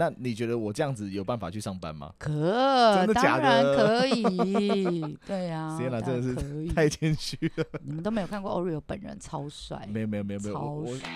那你觉得我这样子有办法去上班吗？可，真的假当然的可以，对呀、天哪当然真的是。太谦虚了。你们都没有看过 Oreo 本人，超帅，没有没有没有没有，超帅。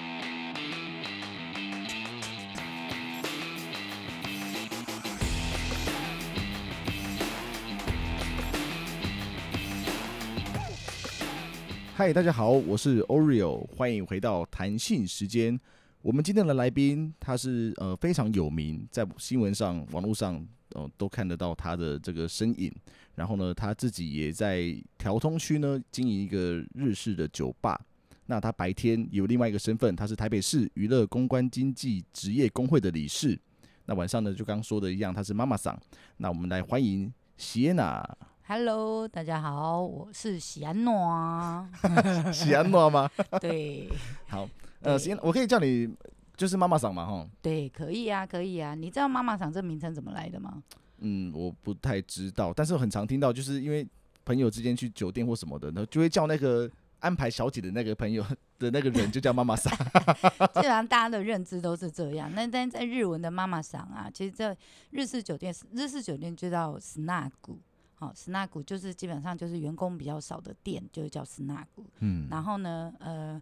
嗨，大家好，我是 Oreo，欢迎回到弹性时间。我们今天的来宾，他是呃非常有名，在新闻上、网络上呃都看得到他的这个身影。然后呢，他自己也在调通区呢经营一个日式的酒吧。那他白天有另外一个身份，他是台北市娱乐公关经济职业工会的理事。那晚上呢，就刚刚说的一样，他是妈妈桑。那我们来欢迎喜安娜，Hello，大家好，我是喜安诺。喜安娜吗？对好，呃，对喜耶娜，我可以叫你就是妈妈桑嘛，哈。对，可以啊，可以啊。你知道妈妈桑这名称怎么来的吗？嗯，我不太知道，但是我很常听到，就是因为朋友之间去酒店或什么的，然后就会叫那个安排小姐的那个朋友的那个人就叫妈妈桑。基本上大家的认知都是这样。那但在日文的妈妈桑啊，其实在日式酒店，日式酒店就叫 snag。好，snag 就是基本上就是员工比较少的店，就叫 snag。嗯，然后呢，呃，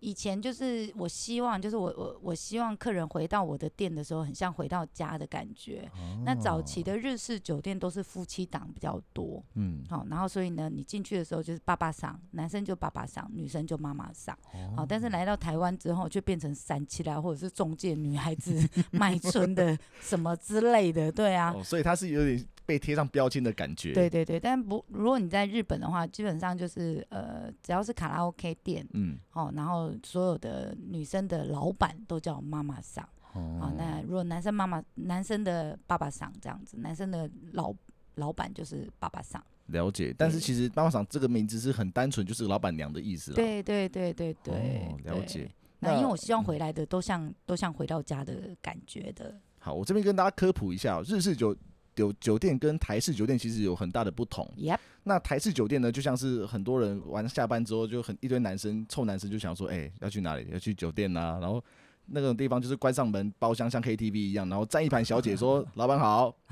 以前就是我希望，就是我我我希望客人回到我的店的时候，很像回到家的感觉。那早期的日式酒店都是夫妻档比较多，嗯，好，然后所以呢，你进去的时候就是爸爸上，男生就爸爸上，女生就妈妈桑。哦好，但是来到台湾之后，就变成散起来或者是中介女孩子 卖春的什么之类的，对啊。哦，所以它是有点被贴上标签的感觉。对，对对，但不，如果你在日本的话，基本上就是呃，只要是卡拉 OK 店嗯，哦，然后所有的女生的老板都叫妈妈桑哦啊。那如果男生妈妈，男生的爸爸桑这样子，男生的老老板就是爸爸桑。了解。但是其实妈妈桑这个名字是很单纯，就是老板娘的意思啦。，对对对对对，哦了解。那因为我希望回来的都像都像回到家的感觉的。好，我这边跟大家科普一下哦，日式酒酒酒店跟台式酒店其实有很大的不同。Yep，那台式酒店呢，就像是很多人完下班之后，就很一堆男生臭男生就想说，哎、要去哪里？要去酒店呐、然后那种地方就是关上门，包厢像 KTV 一样，然后站一排小姐说 老板好，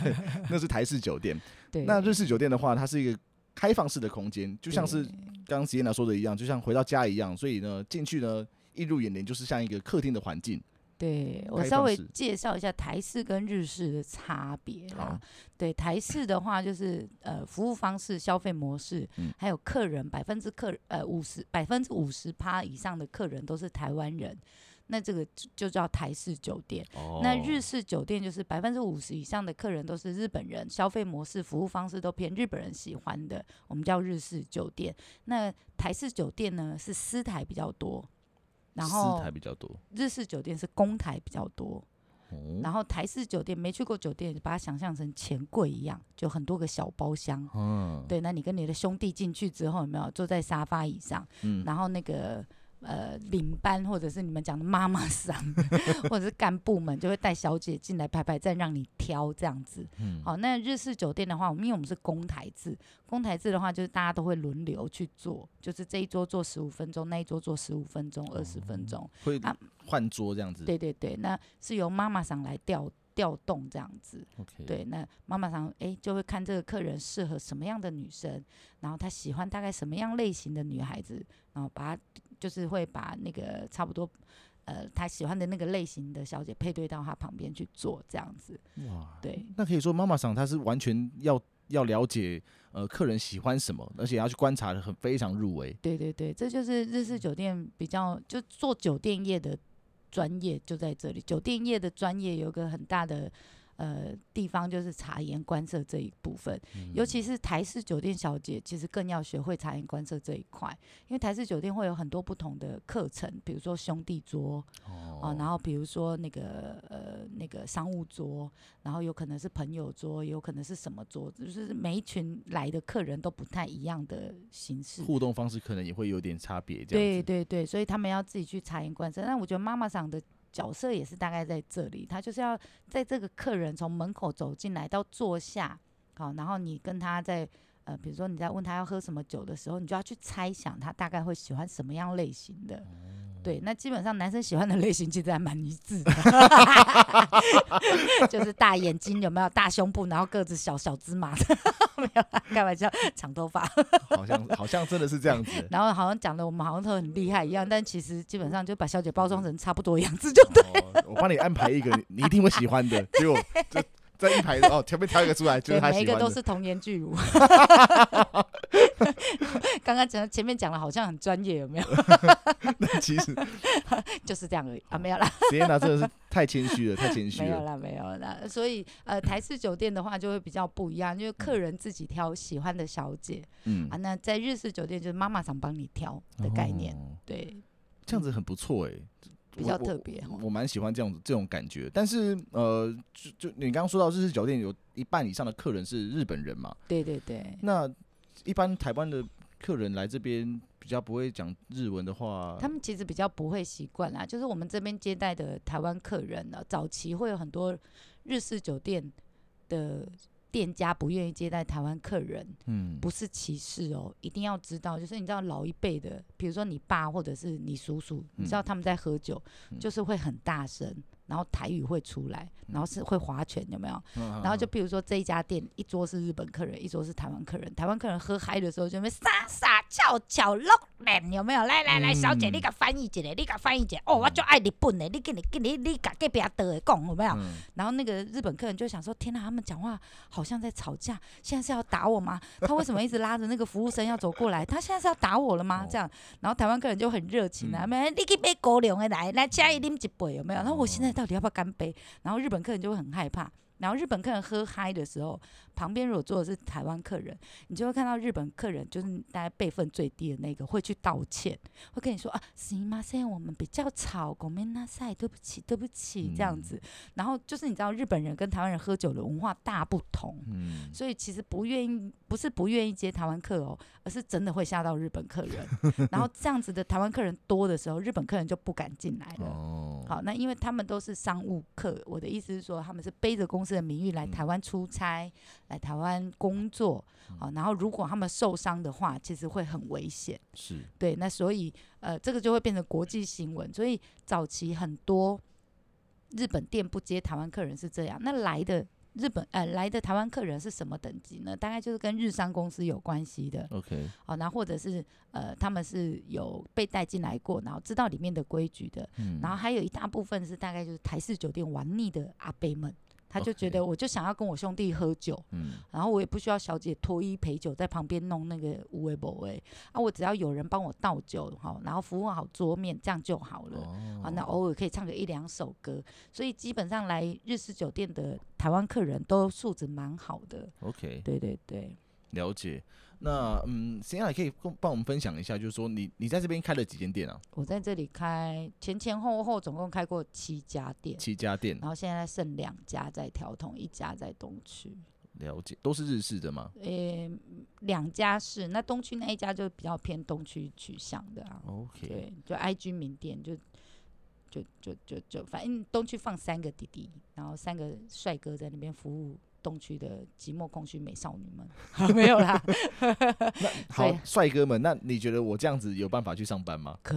对，那是台式酒店。对，那日式酒店的话，它是一个开放式的空间，就像是对刚刚吉燕娜说的一样，就像回到家一样，所以呢，进去呢，映入眼帘就是像一个客厅的环境。对我稍微介绍一下台式跟日式的差别啦。对台式的话，就是呃服务方式、消费模式，嗯还有客人百分之客呃五十百分之五十趴以上的客人都是台湾人，那这个就就叫台式酒店。哦那日式酒店就是百分之五十以上的客人都是日本人，消费模式、服务方式都偏日本人喜欢的，我们叫日式酒店。那台式酒店呢是私台比较多，然后台比较多。日式酒店是公台比较多，哦，然后台式酒店没去过酒店，把它想象成钱柜一样，就很多个小包厢。嗯，对，那你跟你的兄弟进去之后，有没有坐在沙发椅上？嗯，然后那个呃领班或者是你们讲的妈妈桑，或者是干部们就会带小姐进来排排站，让你挑这样子。嗯好，那日式酒店的话，我们因为我们是公台制，公台制的话就是大家都会轮流去做，就是这一桌坐十五分钟，那一桌坐十五分钟、二十分钟。会啊换桌这样子。对对对，那是由妈妈桑来调调动这样子。对，那妈妈桑哎就会看这个客人适合什么样的女生，然后她喜欢大概什么样类型的女孩子，然后把他就是会把那个差不多呃他喜欢的那个类型的小姐配对到他旁边去做这样子。哇，对那可以说妈妈桑她是完全要要了解呃客人喜欢什么，而且要去观察的很非常入微。对对对，这就是日式酒店比较就做酒店业的专业就在这里。酒店业的专业有个很大的呃地方就是察言观色这一部分，尤其是台式酒店小姐，其实更要学会察言观色这一块，因为台式酒店会有很多不同的课程，比如说兄弟桌哦啊，然后比如说那个呃那个商务桌，然后有可能是朋友桌，有可能是什么桌，就是每一群来的客人都不太一样的形式。互动方式可能也会有点差别，这样。对对对，所以他们要自己去察言观色。那我觉得妈妈桑的角色也是大概在这里，他就是要在这个客人从门口走进来到坐下，好，然后你跟他在呃，比如说你在问他要喝什么酒的时候，你就要去猜想他大概会喜欢什么样类型的。对，那基本上男生喜欢的类型其实还蛮一致的，就是大眼睛有没有大胸部，然后个子小小芝麻的，没有啦，开玩笑，长头发，好像好像真的是这样子。然后好像讲的我们好像都很厉害一样，但其实基本上就把小姐包装成差不多样子就对。哦，我帮你安排一个你你一定会喜欢的，结果就在一排哦，前面挑一个出来，就每一个。都是童颜巨乳。刚刚讲前面讲了好像很专业，有没有？那其实 就是这样而已啊，没有啦，实验娜真的是太谦虚了，太谦虚了。没有啦，没有啦。所以呃，台式酒店的话就会比较不一样，因为客人自己挑喜欢的小姐嗯啊。那在日式酒店就是妈妈想帮你挑的概念，哦对，这样子很不错哎，比较特别我蛮喜欢这样子这种感觉。但是呃，就就你刚刚说到日式酒店有一半以上的客人是日本人嘛，对对对。那一般台湾的客人来这边比较不会讲日文的话，他们其实比较不会习惯啦，就是我们这边接待的台湾客人呢，早期会有很多日式酒店的店家不愿意接待台湾客人，嗯，不是歧视哦，一定要知道，就是你知道老一辈的，比如说你爸或者是你叔叔，你知道他们在喝酒，嗯。就是会很大声，然后台语会出来，然后是会划拳，有没有？嗯然后就比如说这一家店一桌是日本客人，一桌是台湾客人，台湾客人喝嗨的时候就会傻傻翘翘落脸，有没有？来来来，小姐，嗯你给翻译一下，你给翻译一下。哦，我就爱日本的，你跟你跟你你给隔壁的讲有没有？嗯然后那个日本客人就想说：天哪，他们讲话好像在吵架，现在是要打我吗？他为什么一直拉着那个服务生要走过来？他现在是要打我了吗？哦这样，然后台湾客人就很热情啊，嗯没、你去买高粱的来，来请伊啉一杯有没有？然后我哦现在到底要不要干杯？然后日本客人就会很害怕。然后日本客人喝嗨的时候，旁边如果坐的是台湾客人，你就会看到日本客人就是大家辈分最低的那个会去道歉，会跟你说啊，行吗？现在我们比较吵，狗面那赛，对不起，对不起，这样子。然后就是你知道日本人跟台湾人喝酒的文化大不同，嗯，所以其实不愿意，不是不愿意接台湾客哦，而是真的会吓到日本客人。然后这样子的台湾客人多的时候，日本客人就不敢进来了。哦，好，那因为他们都是商务客，我的意思是说，他们是背着公司的名誉来嗯台湾出差，来台湾工作。好，然后如果他们受伤的话，其实会很危险。是，对，那所以呃，这个就会变成国际新闻。所以早期很多日本店不接台湾客人是这样，那来的日本呃来的台湾客人是什么等级呢？大概就是跟日商公司有关系的。OK，好，那或者是呃他们是有被带进来过，然后知道里面的规矩的。嗯，然后还有一大部分是大概就是台式酒店玩腻的阿伯们，他就觉得我就想要跟我兄弟喝酒，嗯，然后我也不需要小姐脱衣陪酒在旁边弄那个无为不为啊，我只要有人帮我倒酒哈，然后服务好桌面，这样就好了。啊，那哦，偶尔可以唱个一两首歌，所以基本上来日式酒店的台湾客人都素质蛮好的。OK，对对对，了解。那嗯，谁也可以跟帮我们分享一下，就是说你你在这边开了几间店啊？我在这里开前前后后总共开过七家店，七家店，然后现在剩两家在调通，一家在东区。了解，都是日式的吗呃，两家是，那东区那一家就比较偏东区取向的啊。？OK，对，就 IG 名店，就就就就就，反正东区放三个弟弟，然后三个帅哥在那边服务东区的寂寞空虚美少女们。没有啦，好对，帅哥们，那你觉得我这样子有办法去上班吗？可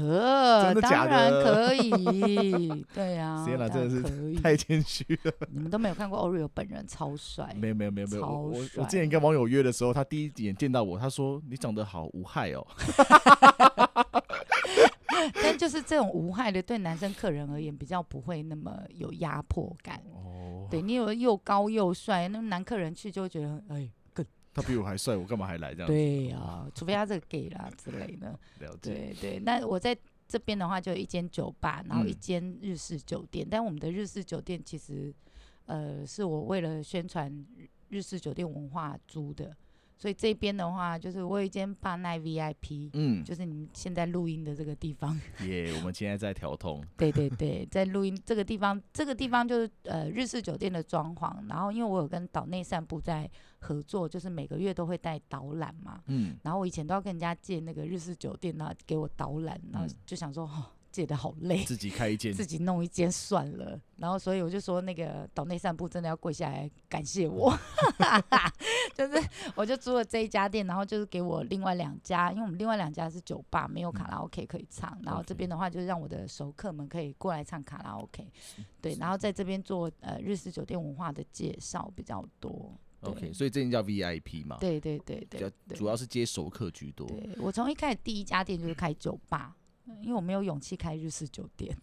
真的假当然可以，对呀，天哪真的是。太谦虚了。你们都没有看过 Oreo 本人，超帅。没有没有没有没有，我我之前跟网友约的时候，他第一眼见到我，他说你长得好无害哦。但就是这种无害的，对男生客人而言比较不会那么有压迫感。哦，对你有又高又帅，那男客人去就会觉得，哎，他比我还帅，我干嘛还来这样？对呀、除非他这个 gay 啦之类的。了解。对对，那我在这边的话，就有一间酒吧，然后一嗯间日式酒店。但我们的日式酒店其实，呃，是我为了宣传日日式酒店文化租的，所以这边的话，就是我有一间巴奈 VIP，、嗯，就是你们现在录音的这个地方。耶，我们现在在调通。对对对，在录音这个地方，这个地方就是呃日式酒店的装潢。然后因为我有跟岛内散步在合作，就是每个月都会带导览嘛。嗯，然后我以前都要跟人家借那个日式酒店，然后给我导览，然后嗯就想说，哦，借的好累，自己开一间，自己弄一间算了。然后所以我就说那个岛内散步真的要跪下来感谢我，就是我就租了这一家店，然后就是给我另外两家，因为我们另外两家是酒吧，没有卡拉 OK 可以唱，然后这边的话就是让我的熟客们可以过来唱卡拉 OK，对，然后在这边做呃日式酒店文化的介绍比较多。OK，所以这间叫 VIP 嘛，对对对，对。主要是接熟客居多。对我从一开始第一家店就是开酒吧，因为我没有勇气开日式酒店。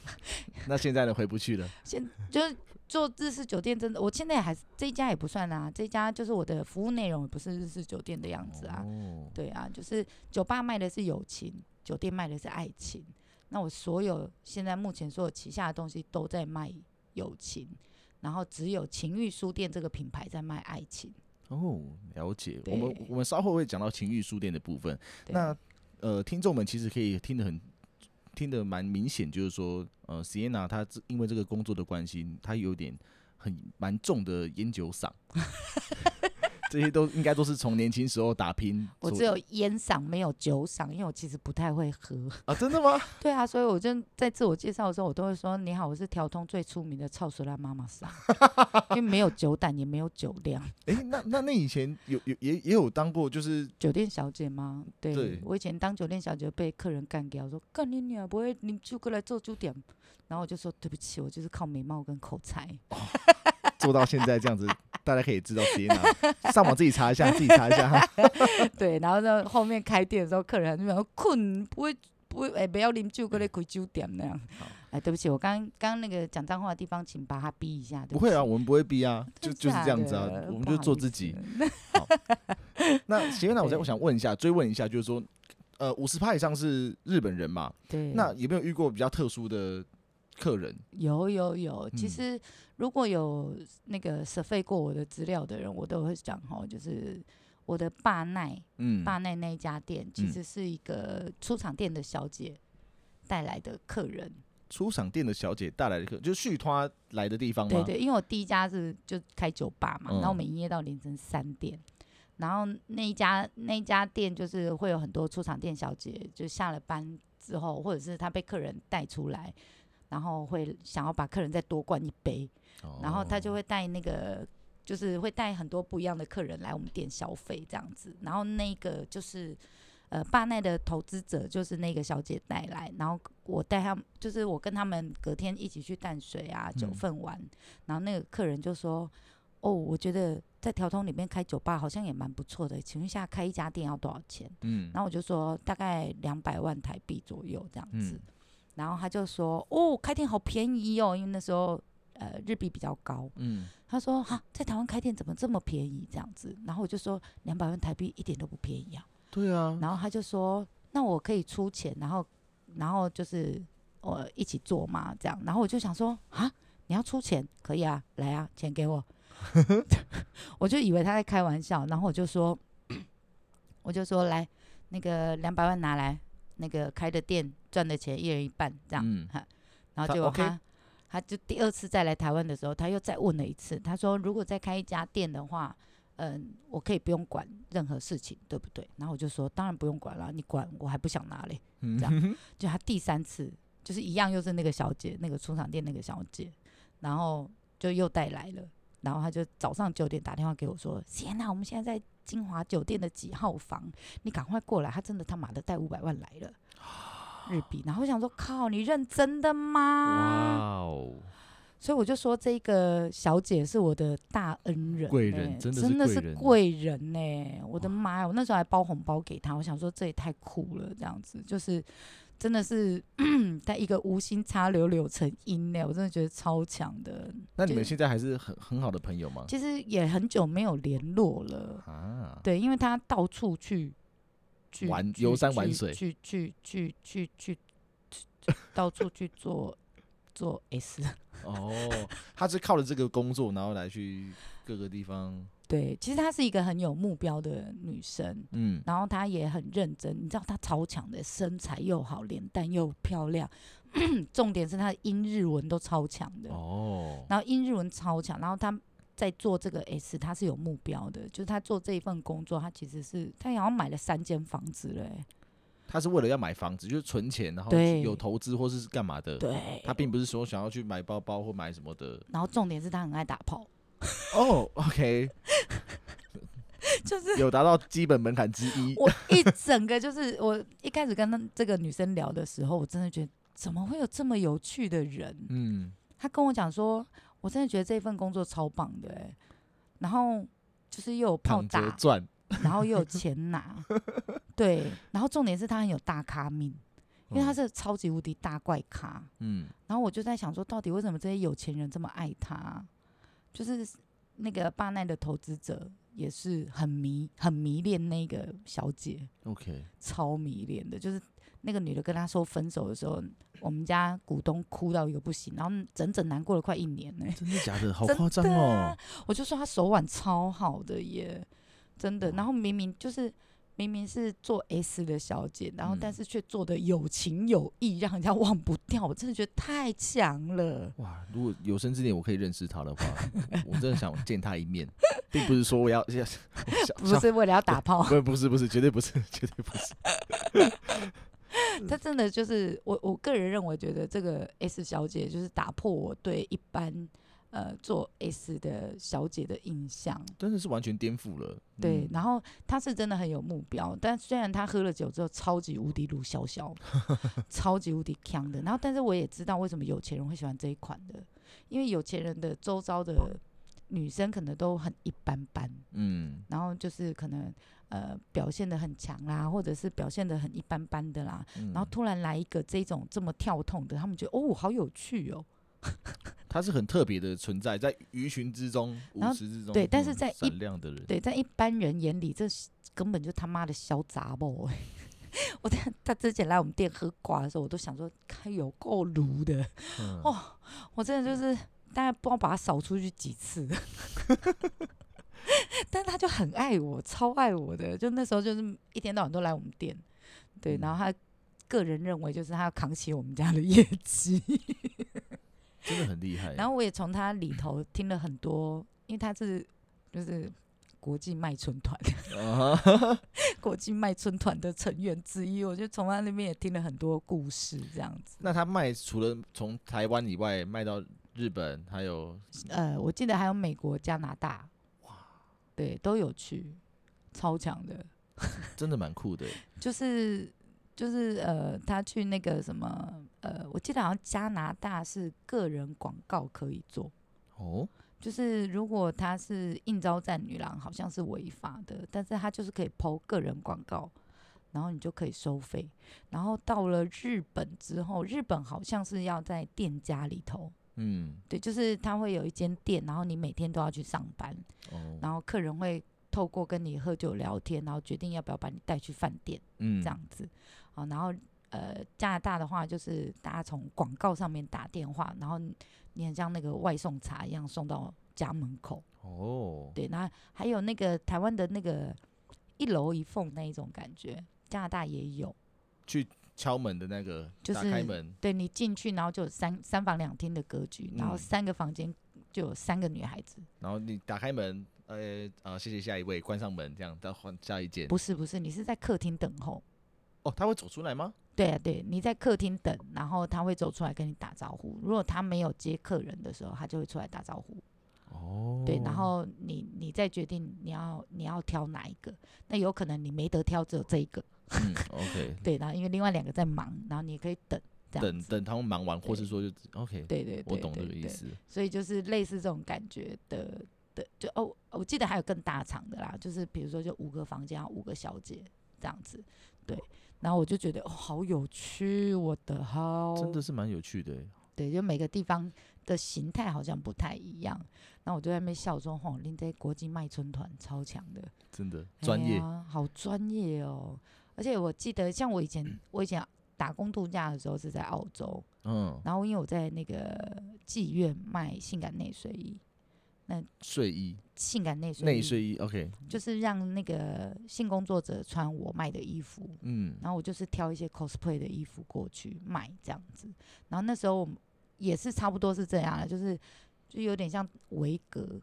那现在呢，回不去了。现就是做日式酒店，真的，我现在还是这一家也不算啊，这一家就是我的服务内容也不是日式酒店的样子啊。哦，对啊，就是酒吧卖的是友情，酒店卖的是爱情。那我所有现在目前所有旗下的东西都在卖友情，然后只有情欲书店这个品牌在卖爱情。哦，了解。我们我们稍后会讲到情欲书店的部分。对那呃，听众们其实可以听得很听得蛮明显，就是说，呃，Siena 她因为这个工作的关系，她有点很蛮重的烟酒嗓，这些都应该都是从年轻时候打拼。我只有烟嗓没有酒嗓，因为我其实不太会喝。啊，真的吗？对啊，所以我就在自我介绍的时候，我都会说：“你好，我是调通最出名的臭水辣妈妈嗓。”因为没有酒胆，也没有酒量。诶，那那那以前有有也也有当过，就是酒店小姐吗？对，对我以前当酒店小姐被客人干掉，说干你娘，不会你就过来做酒店。然后我就说对不起，我就是靠美貌跟口才。做到现在这样子，大家可以知道 Sienna，上网自己查一下，自己查一下哈。对，然后呢，后面开店的时候，客人就说困，不会不会，哎、不要啉酒，过来开酒店那样好。哎，对不起，我刚刚刚那个讲脏话的地方，请把它逼一下。对不会啊，我们不会逼啊，就就是这样子啊，我们就做自己。好。那行，那我再我想问一下，追问一下，就是说，呃，五十趴以上是日本人嘛？对，那有没有遇过比较特殊的客人？有有有，其嗯实如果有那个 survey 过我的资料的人，我都会讲哈，就是我的霸奈嗯，霸奈那一家店，其嗯实是一个出厂店的小姐带来的客人。出厂店的小姐带来的客，就是续托来的地方吗？对对，因为我第一家是就开酒吧嘛，然后我嗯们营业到凌晨三点。然后那一家那一家店就是会有很多出厂店小姐，就下了班之后，或者是她被客人带出来，然后会想要把客人再多灌一杯，然后他就会会带那个，就是会带很多不一样的客人来我们店消费这样子。然后那个就是呃霸奈的投资者就是那个小姐带来，然后我带他们，就是我跟他们隔天一起去淡水啊九嗯份玩，然后那个客人就说。哦，我觉得在调通里面开酒吧好像也蛮不错的，请问一下开一家店要多少钱？嗯，然后我就说大概两百万台币左右这样子，嗯然后他就说哦，开店好便宜哦，因为那时候呃日币比较高。嗯，他说哈，在台湾开店怎么这么便宜这样子？然后我就说两百万台币一点都不便宜啊。对啊，然后他就说那我可以出钱，然后然后就是我一起做嘛这样。然后我就想说啊，你要出钱可以啊，来啊，钱给我。我就以为他在开玩笑，然后我就说，我就说来，那个两百万拿来，那个开的店赚的钱一人一半这样，嗯。哈，然后他结果 OK 他他就第二次再来台湾的时候，他又再问了一次，他说如果再开一家店的话，嗯，我可以不用管任何事情，对不对？然后我就说当然不用管了，你管我还不想拿嘞。嗯。这样 就他第三次就是一样，又是那个小姐，那个出厂店那个小姐，然后就又带来了，然后他就早上九点打电话给我说：“天呐，我们现在在金华酒店的几号房，你赶快过来。”他真的他妈的带五百万来了日币，然后我想说靠，你认真的吗？哇哦，所以我就说这个小姐是我的大恩人欸、贵人真的是真的是贵人贵人呢、我的妈呀！我那时候还包红包给她，我想说这也太酷了，这样子就是真的是 在一个无心插柳柳成荫呢、我真的觉得超强的。那你们现在还是很很好的朋友吗？其实也很久没有联络了，啊，对，因为他到处去去去玩游山玩水去去去去去去到处去做 做 S。哦，他是靠着这个工作，然后来去各个地方，对，其实她是一个很有目标的女生，嗯，然后她也很认真，你知道她超强的，身材又好，脸蛋又漂亮，重点是她的英日文都超强的，哦，然后英日文超强，然后她在做这个 S，她是有目标的，就是她做这一份工作，她其实是她好像买了三间房子嘞、欸，他是为了要买房子，就是存钱，然后有投资或是干嘛的。对，他并不是说想要去买包包或买什么的。然后重点是他很爱打炮，哦，OK，就是有达到基本门槛之一。我一整个就是我一开始跟他这个女生聊的时候，我真的觉得怎么会有这么有趣的人？嗯，他跟我讲说，我真的觉得这份工作超棒的、欸，然后就是又有炮躺着打，赚。然后又有钱拿，对，然后重点是他很有大咖命，因为他嗯是超级无敌大怪咖。嗯，然后我就在想说，到底为什么这些有钱人这么爱他？就是那个巴奈的投资者也是很迷很迷恋那个小姐，OK，超迷恋的。就是那个女的跟他说分手的时候，我们家股东哭到一个不行，然后整整难过了快一年呢、真的假的？好夸张哦啊！我就说他手腕超好的耶，真的。然后明明就是明明是做 S 的小姐，然后但嗯是却做的有情有义，让人家忘不掉。我真的觉得太强了。哇，如果有生之年我可以认识她的话，我真的想见她一面，并不是说我要 要不是为了要打炮，不不是不是，绝对不是，绝对不是。他真的就是我我个人认为，觉得这个 S 小姐就是打破我对一般呃做 S 的小姐的印象。真的是完全颠覆了。对，嗯然后她是真的很有目标，但虽然她喝了酒之后超级无敌鲁小小，超级无敌强的，然后但是我也知道为什么有钱人会喜欢这一款的，因为有钱人的周遭的女生可能都很一般般，嗯，然后就是可能呃表现的很强啦，或者是表现的很一般般的啦，嗯然后突然来一个这种这么跳痛的，他们觉得哦好有趣哦，他是很特别的存在，在鱼群之中、然后五十之中，对但是嗯在一的人，对，在一般人眼里，这根本就他妈的小杂包哎！我在他之前来我们店喝瓜的时候，我都想说，他有够炉的，嗯。哦我真的就是大概不知道把他扫出去几次，但他就很爱我，超爱我的，就那时候就是一天到晚都来我们店，对，然后他个人认为就是他要扛起我们家的业绩，真的很厉害。然后我也从他里头听了很多，因为他是就是国际卖春团。啊国际卖春团的成员之一，我就从他那边也听了很多故事，这样子。那他卖除了从台湾以外卖到日本，还有呃，我记得还有美国、加拿大，哇，对，都有去，超强的。真的蛮酷的欸。就是就是呃，他去那个什么呃，我记得好像加拿大是个人广告可以做，哦，就是如果他是应招战女郎，好像是违法的，但是他就是可以抛个人广告，然后你就可以收费。然后到了日本之后，日本好像是要在店家里头，嗯，对，就是他会有一间店，然后你每天都要去上班，哦，然后客人会透过跟你喝酒聊天，然后决定要不要把你带去饭店嗯，这样子。好，然后呃，加拿大的话就是大家从广告上面打电话，然后你你很像那个外送茶一样送到家门口。哦，对，那还有那个台湾的那个一楼一凤那一种感觉，加拿大也有。去敲门的那个，打就是开门，对你进去，然后就有三三房两厅的格局，然后嗯三个房间就有三个女孩子。然后你打开门，呃啊，谢谢下一位，关上门，这样再换下一间。不是不是，你是在客厅等候。哦，他会走出来吗？对啊，对，你在客厅等，然后他会走出来跟你打招呼。如果他没有接客人的时候，他就会出来打招呼。哦，对，然后你你再决定你要你要挑哪一个。那有可能你没得挑，只有这一个。嗯，OK，对，然后因为另外两个在忙，然后你也可以等这样子。等等他们忙完，或是说就 OK，对对对，我懂这个意思。所以就是类似这种感觉的的，就哦，我记得还有更大场的啦，就是比如说就五个房间，五个小姐这样子，对。然后我就觉得哦，好有趣，我的好，真的是蛮有趣的欸。对，就每个地方的形态好像不太一样。然后我就在那边笑说：“吼，你在国际卖春团超强的，真的哎专业，呀好专业哦！而且我记得，像我以前我以前打工度假的时候是在澳洲，嗯，然后因为我在那个妓院卖性感内睡衣，睡衣、性感内睡衣内睡衣，OK，就是让那个性工作者穿我卖的衣服，嗯，然后我就是挑一些 cosplay 的衣服过去卖这样子。然后那时候我们也是差不多是这样的，就是就有点像维格，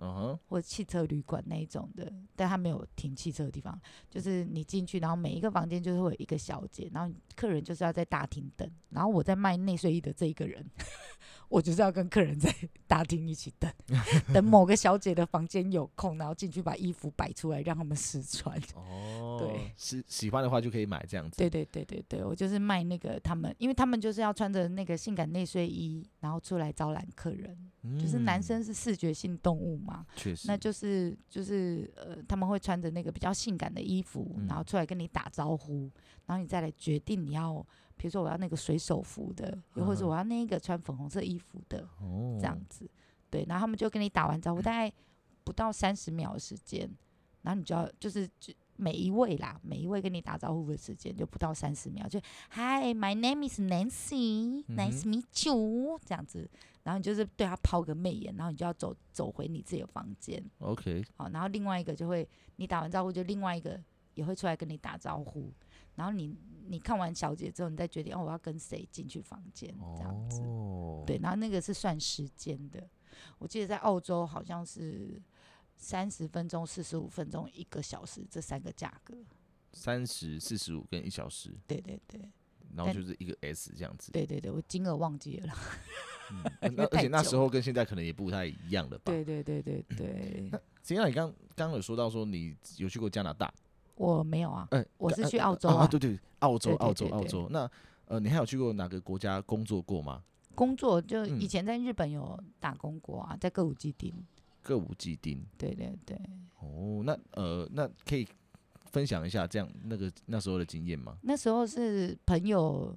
嗯哼，或者汽车旅馆那一种的，但他没有停汽车的地方，就是你进去，然后每一个房间就是会有一个小姐，然后客人就是要在大厅等，然后我在卖内睡衣的这一个人，我就是要跟客人在 大厅一起等，等某个小姐的房间有空，然后进去把衣服摆出来让他们试穿。哦，对，喜喜欢的话就可以买这样子。对对对对对，我就是卖那个他们，因为他们就是要穿着那个性感内睡衣，然后出来招揽客人。就是男嗯生是视觉性动物嘛，确实，那就是就是呃，他们会穿着那个比较性感的衣服，然后嗯。出来跟你打招呼，然后你再来决定你要，比如说我要那个水手服的，又或者嗯。我要那个穿粉红色衣服的，哦，这样子。对，然后他们就跟你打完招呼，大概不到三十秒的时间，然后你就要就是就每一位啦，每一位跟你打招呼的时间就不到三十秒，就 Hi，my name is Nancy，nice 嗯 meet you 这样子，然后你就是对他抛个媚眼，然后你就要走走回你自己的房间，OK，好，然后另外一个就会你打完招呼，就另外一个也会出来跟你打招呼，然后你你看完小姐之后，你再决定哦我要跟谁进去房间这样子。哦，对，然后那个是算时间的，我记得在澳洲好像是三十分钟、四十五分钟、一个小时这三个价格。三十、四十五跟一小时，对对对然后就是一个 S 这样子。对对对，我金额忘记了啦。嗯，而且那时候跟现在可能也不太一样了吧？对对对对对，实际上你刚刚刚有说到说你有去过加拿大，我没有啊，哎，我是呃去澳洲啊，啊对对，澳洲，澳洲，澳洲。那呃，你还有去过哪个国家工作过吗？工作就嗯以前在日本有打工过啊，在歌舞伎町。歌舞伎町。对对对，哦，那呃，那可以分享一下这样那个那时候的经验吗？那时候是朋友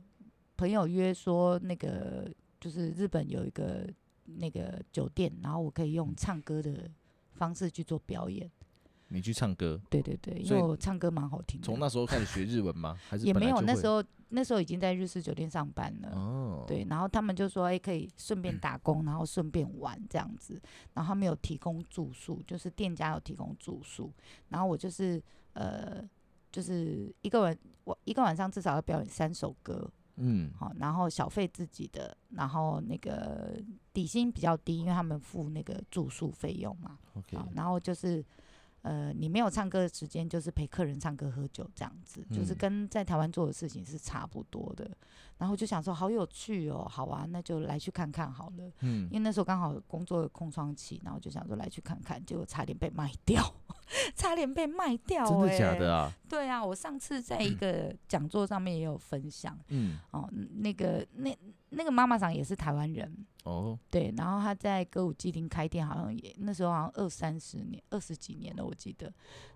朋友约说那个就是日本有一个那个酒店，然后我可以用唱歌的方式去做表演。你去唱歌，对对对，因为我唱歌蛮好听的。从那时候开始学日文吗？还是也没有，那时候那时候已经在日式酒店上班了。哦，对，然后他们就说，哎、可以顺便打工，然后顺便玩这样子。然后他们有提供住宿，就是店家有提供住宿。然后我就是呃，就是一个晚我一个晚上至少要表演三首歌，嗯，好，然后小费自己的，然后那个底薪比较低，因为他们付那个住宿费用嘛。OK，好，然后就是呃，你没有唱歌的时间，就是陪客人唱歌喝酒这样子，就是嗯跟在台湾做的事情是差不多的。然后就想说，好有趣哦，好啊，那就来去看看好了。嗯因为那时候刚好工作的空窗期，然后就想说来去看看，结果差点被卖掉，差点被卖掉、真的假欸的？啊？对啊，我上次在一个讲座上面也有分享嗯，哦，那个那那个妈妈桑也是台湾人，哦，对，然后她在歌舞伎町开店，好像也那时候好像二三十年、二十几年了，我记得。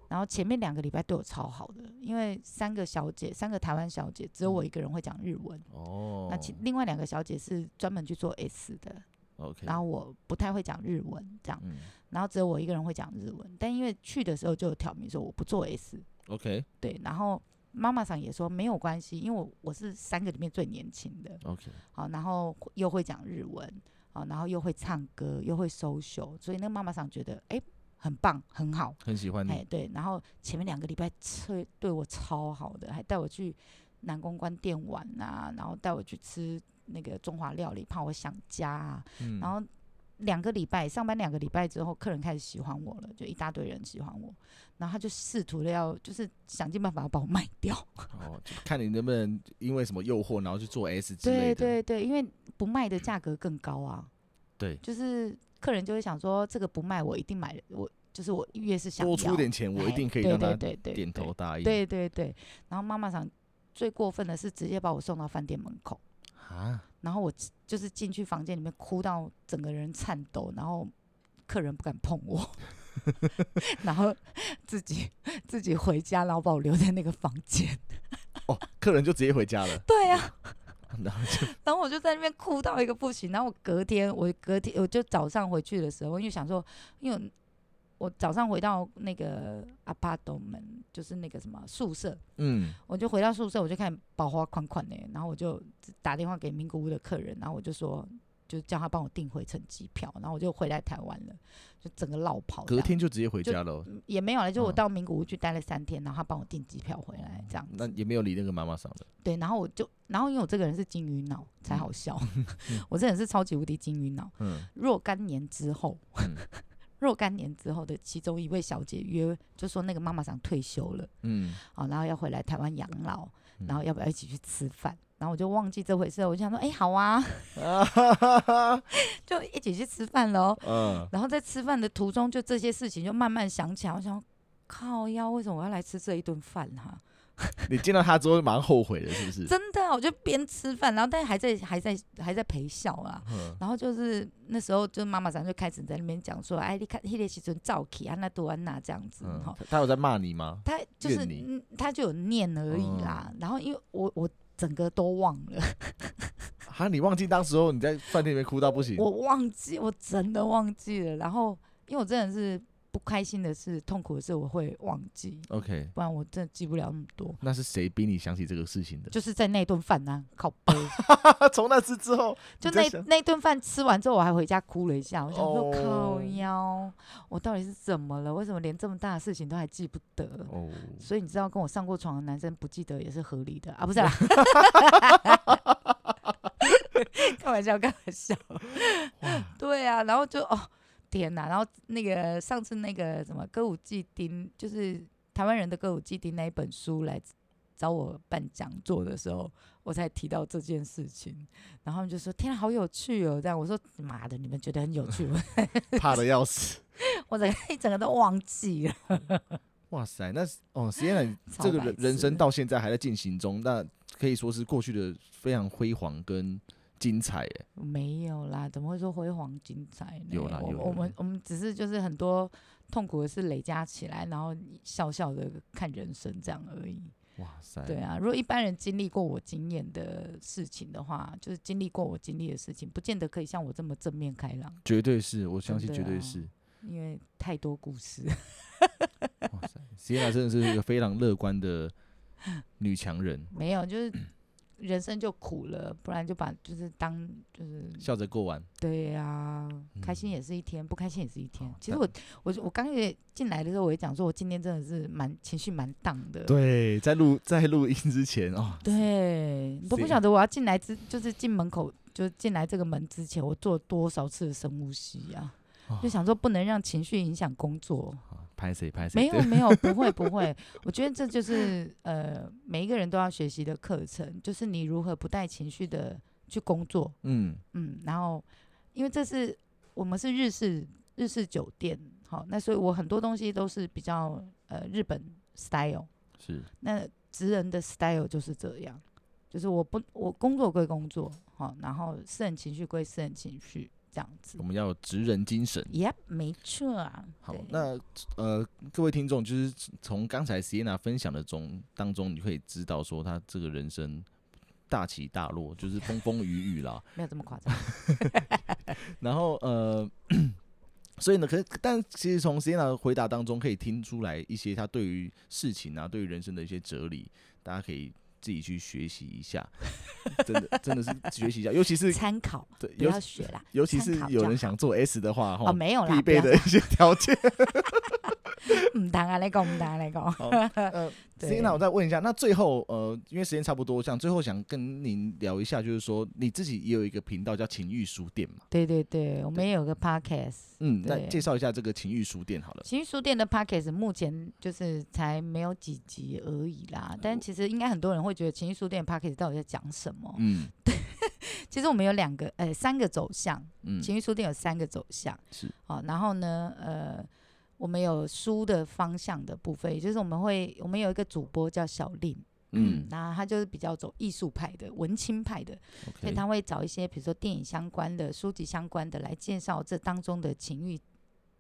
然后前面两个礼拜对我超好的，因为三个小姐，三个台湾小姐，只有我一个人会讲日文。哦，那其另外两个小姐是专门去做 S 的，OK，然后我不太会讲日文，这样，嗯然后只有我一个人会讲日文。但因为去的时候就有挑明说我不做 S，，OK 对，然后妈妈桑也说没有关系，因为我我是三个里面最年轻的，OK，好，然后又会讲日文，好，然后又会唱歌，又会 social，所以那个妈妈桑觉得哎、很棒，很好，很喜欢你，哎对，然后前面两个礼拜对对我超好的，还带我去南公关店玩啊，然后带我去吃那个中华料理，怕我想家啊，嗯，然后两个礼拜上班两个礼拜之后，客人开始喜欢我了，就一大堆人喜欢我，然后他就试图的要就是想尽办法要把我卖掉。哦，就看你能不能因为什么诱惑，然后去做 S 之类对的，对对，因为不卖的价格更高啊。对 就是客人就会想说，这个不卖，我一定买，我就是我越是想多要出点钱，我一定可以让他对对对点头对答应。对对对。然后妈妈想最过分的是直接把我送到饭店门口，啊，然后我就是进去房间里面哭到整个人颤抖，然后客人不敢碰我。然后自己自己回家，然后把我留在那个房间。哦，客人就直接回家了，对呀、然后就然后我就在那边哭到一个不行。然后我隔天，我隔天我就早上回去的时候，因为想说，因为我早上回到那个阿帕多门，就是那个什么宿舍，嗯，我就回到宿舍，我就开始包花款款的，然后我就打电话给名古屋的客人，然后我就说，就叫他帮我订回程机票，然后我就回来台湾了，就整个落跑隔。天就直接回家了，嗯也没有了，就我嗯到名古屋去待了三天，然后他帮我订机票回来，这样子。那也没有理那个妈妈桑的，对，然后我就，然后因为我这个人是金鱼脑，才好笑。我这人是超级无敌金鱼脑。嗯若干年之后，嗯 若干年之后的其中一位小姐约，就说那个妈妈想退休了，嗯，啊，然后要回来台湾养老，嗯然后要不要一起去吃饭？然后我就忘记这回事，我就想说，哎、好啊，就一起去吃饭喽。嗯，然后在吃饭的途中，就这些事情就慢慢想起来，我想靠腰，为什么我要来吃这一顿饭哈、你见到他之后蛮后悔的，是不是？真的啊，我就边吃饭，然后但是还在还在还在陪笑啊。嗯然后就是那时候，就妈妈桑就开始在那边讲说，哎，你看迄个时阵照起啊，那多安娜这样子嗯哈。他他有在骂你吗？他就是嗯，他就有念而已啦。然后因为我我整个都忘了，哈，你忘记当时候你在饭店里面哭到不行，我忘记，我真的忘记了。然后因为我真的是不开心的事、痛苦的事，我会忘记，OK，不然我真的记不了那么多。那是谁逼你想起这个事情的？就是在那顿饭呐、靠背，从那次之后，就那那顿饭吃完之后，我还回家哭了一下。我想说，哦靠腰，我到底是怎么了？为什么连这么大的事情都还记不得？哦，所以你知道，跟我上过床的男生不记得也是合理的啊，不是啦，开玩笑，开玩笑。对啊，然后就哦天哪，然后那个上次那个什么歌舞伎町，就是台湾人的歌舞伎町那一本书来找我办讲座的时候，我才提到这件事情，然后他们就说天啊，好有趣哦，这样我说妈的，你们觉得很有趣，吗 怕的要死。我整个 一整个都忘记了。哇塞，那是哦，实际上 超这个人人生到现在还在进行中，那可以说是过去的非常辉煌跟精彩耶。没有啦，怎么会说辉煌精彩呢？有啦我们我们只是就是很多痛苦的事累加起来，然后笑笑的看人生这样而已。哇塞，对啊，如果一般人经历过我经验的事情的话，就是经历过我经历的事情，不见得可以像我这么正面开朗，绝对是，我相信绝对是。因为太多故事。哇塞，席耶娜真的是一个非常乐观的女强人，没有，就是人生就苦了，不然就把就是当就是笑着过完。对呀、开心嗯也是一天，不开心也是一天。其实但我我我刚也进来的时候，我也讲说，我今天真的是蛮情绪蛮荡的。对，在录在录音之前哦，对，你都不晓得我要进来之，就是进门口，就是进来这个门之前，我做了多少次的深呼吸啊？哦就想说不能让情绪影响工作。拍谁拍谁，没有没有，不会不会，我觉得这就是呃每一个人都要学习的课程，就是你如何不带情绪的去工作。嗯，嗯，然后因为这是我们是日式日式酒店，好，那所以我很多东西都是比较呃日本 style，是。那职人的 style 就是这样，就是我不我工作归工作，好，然后私人情绪归私人情绪，这样子我。们要有职人精神。Yep，没错啊。好，那呃，各位听众，就是从刚才 Sienna 分享的中当中，你可以知道说他这个人生大起大落，就是风风雨雨啦。没有这么夸张。然后呃，所以呢，可是但其实从 Sienna 的回答当中可以听出来一些他对于事情啊，对于人生的一些哲理，大家可以自己去学习一下。真的真的是学习一下，尤其是参考，对，不要学啦。尤其是有人想做 S 的话，哦，没有啦，必备的一些条件。唔当啊，你讲，唔当来讲。好，呃 对 c i n a 我再问一下，那最后呃，因为时间差不多，想最后想跟您聊一下，就是说你自己也有一个频道叫情欲书店嘛，对对对，我们也有个 podcast。嗯，那介绍一下这个情欲书店好了。情欲书店的 podcast 目前就是才没有几集而已啦，但其实应该很多人会觉得情欲书店的 podcast 到底在讲什么？嗯。对 其实我们有两个呃三个走向，嗯，情绪书店有三个走向，是。好，然后呢呃我们有书的方向的部分，也就是我们会我们有一个主播叫小令，嗯。嗯，那他就是比较走艺术派的文青派的，所以他会找一些比如说电影相关的、书籍相关的来介绍这当中的情欲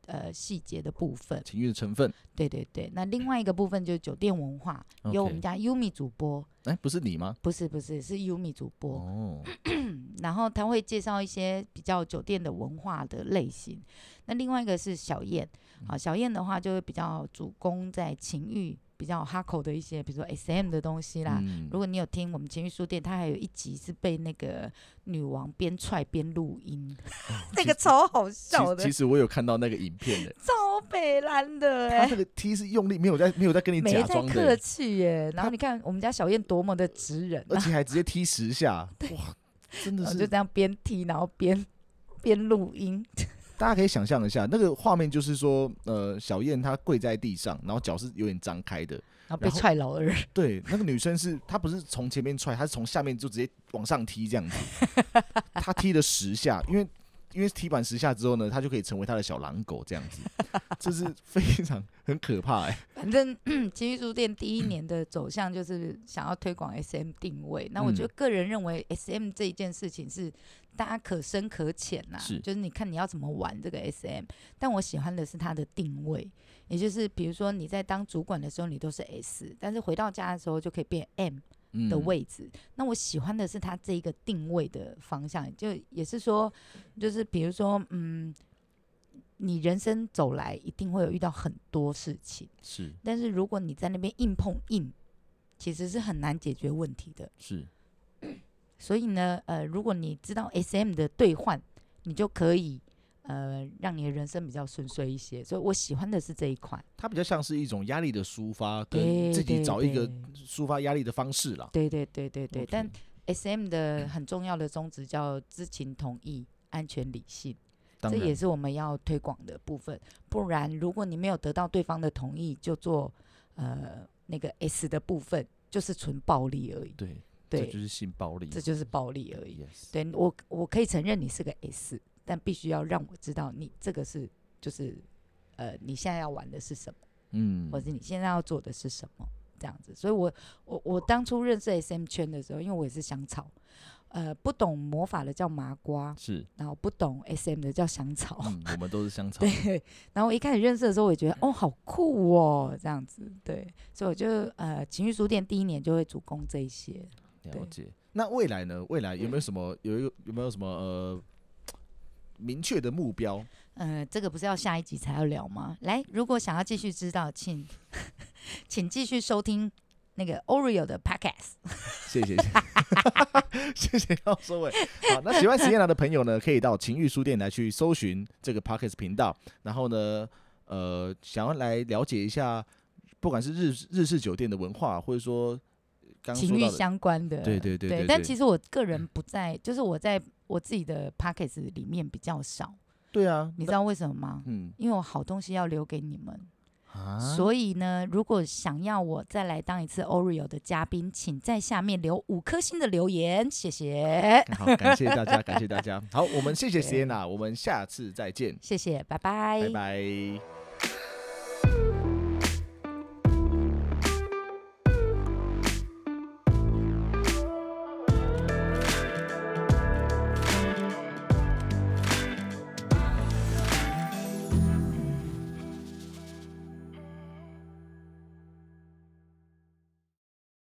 呃细节的部分。情欲的成分，对对对，那另外一个部分就是酒店文化，有我们家 Yumi 主播，哎，不是你吗？不是不是是 Yumi 主播，哦，然后他会介绍一些比较酒店的文化的类型。那另外一个是小燕，啊，小燕的话就会比较主攻在情欲比较哈口的一些，比如说 SM 的东西啦。嗯。如果你有听我们情欲书店，它还有一集是被那个女王边踹边录音，那个超好笑的。其其，实我有看到那个影片的，超北蓝的哎、他那个踢是用力，没有在没有在跟你假装客的，气耶。然后你看我们家小燕多么的直人、啊，而且还直接踢十下，哇，真的是就是这样边踢，然后边边录音，大家可以想象一下，那个画面就是说，呃，小燕她跪在地上，然后脚是有点张开的，然后被踹老二，对，那个女生是她不是从前面踹，她是从下面就直接往上踢这样子，她踢了十下，因为因为踢板十下之后呢，他就可以成为他的小狼狗这样子，这是非常很可怕哎、反正情绪书店第一年的走向就是想要推广 SM 定位。那我觉得嗯个人认为 SM 这一件事情是大家可深可浅呐、是就是你看你要怎么玩这个 SM。但我喜欢的是它的定位，也就是比如说你在当主管的时候你都是 S，但是回到家的时候就可以变 M。嗯的位置。那我喜欢的是它这一个定位的方向，就也是说，就是比如说，嗯，你人生走来一定会有遇到很多事情，是但是如果你在那边硬碰硬，其实是很难解决问题的。是所以呢，呃，如果你知道 SM 的兑换，你就可以。呃，让你的人生比较顺遂一些，所以我喜欢的是这一款。它比较像是一种压力的抒发，跟对自己找一个抒发压力的方式啦。对对对对对但 S M 的很重要的宗旨叫知情同意、安全理性，这也是我们要推广的部分。不然，如果你没有得到对方的同意，就做呃那个 S 的部分，就是纯暴力而已。对，对这，就是性暴力。这就是暴力而已。yes，对我，我可以承认你是个 S，但必须要让我知道你这个是就是呃你现在要玩的是什么。嗯或者你现在要做的是什么，这样子。所以我我我当初认识 SM 圈的时候，因为我也是香草，呃，不懂魔法的叫麻瓜，是，然后不懂 SM 的叫香草。嗯，我们都是香草。对，然后我一开始认识的时候，我也觉得哦，好酷哦，这样子，对，所以我就呃，情绪书店第一年就会主攻这一些。了解。那未来呢？未来有没有什么有一个有没有什么呃明确的目标？呃，这个不是要下一集才要聊吗？来，如果想要继续知道，请 请继续收听那个 Oreo 的 Podcast。谢谢，谢谢要收尾。好，那喜欢实验郎的朋友呢，可以到情欲书店来去搜寻这个 Pockets 频道，然后呢，呃，想要来了解一下，不管是日日式酒店的文化，或者说情欲相关的，对对对对对但其实我个人不在，就是我在我自己的 p o c k e t 里面比较少，对啊，你知道为什么吗？嗯因为我好东西要留给你们，啊，所以呢，如果想要我再来当一次 Oreo 的嘉宾，请在下面留五颗星的留言，谢谢，好，感谢大家，感谢大家。好，我们谢谢 Sienna，我们下次再见，谢谢，拜拜拜拜。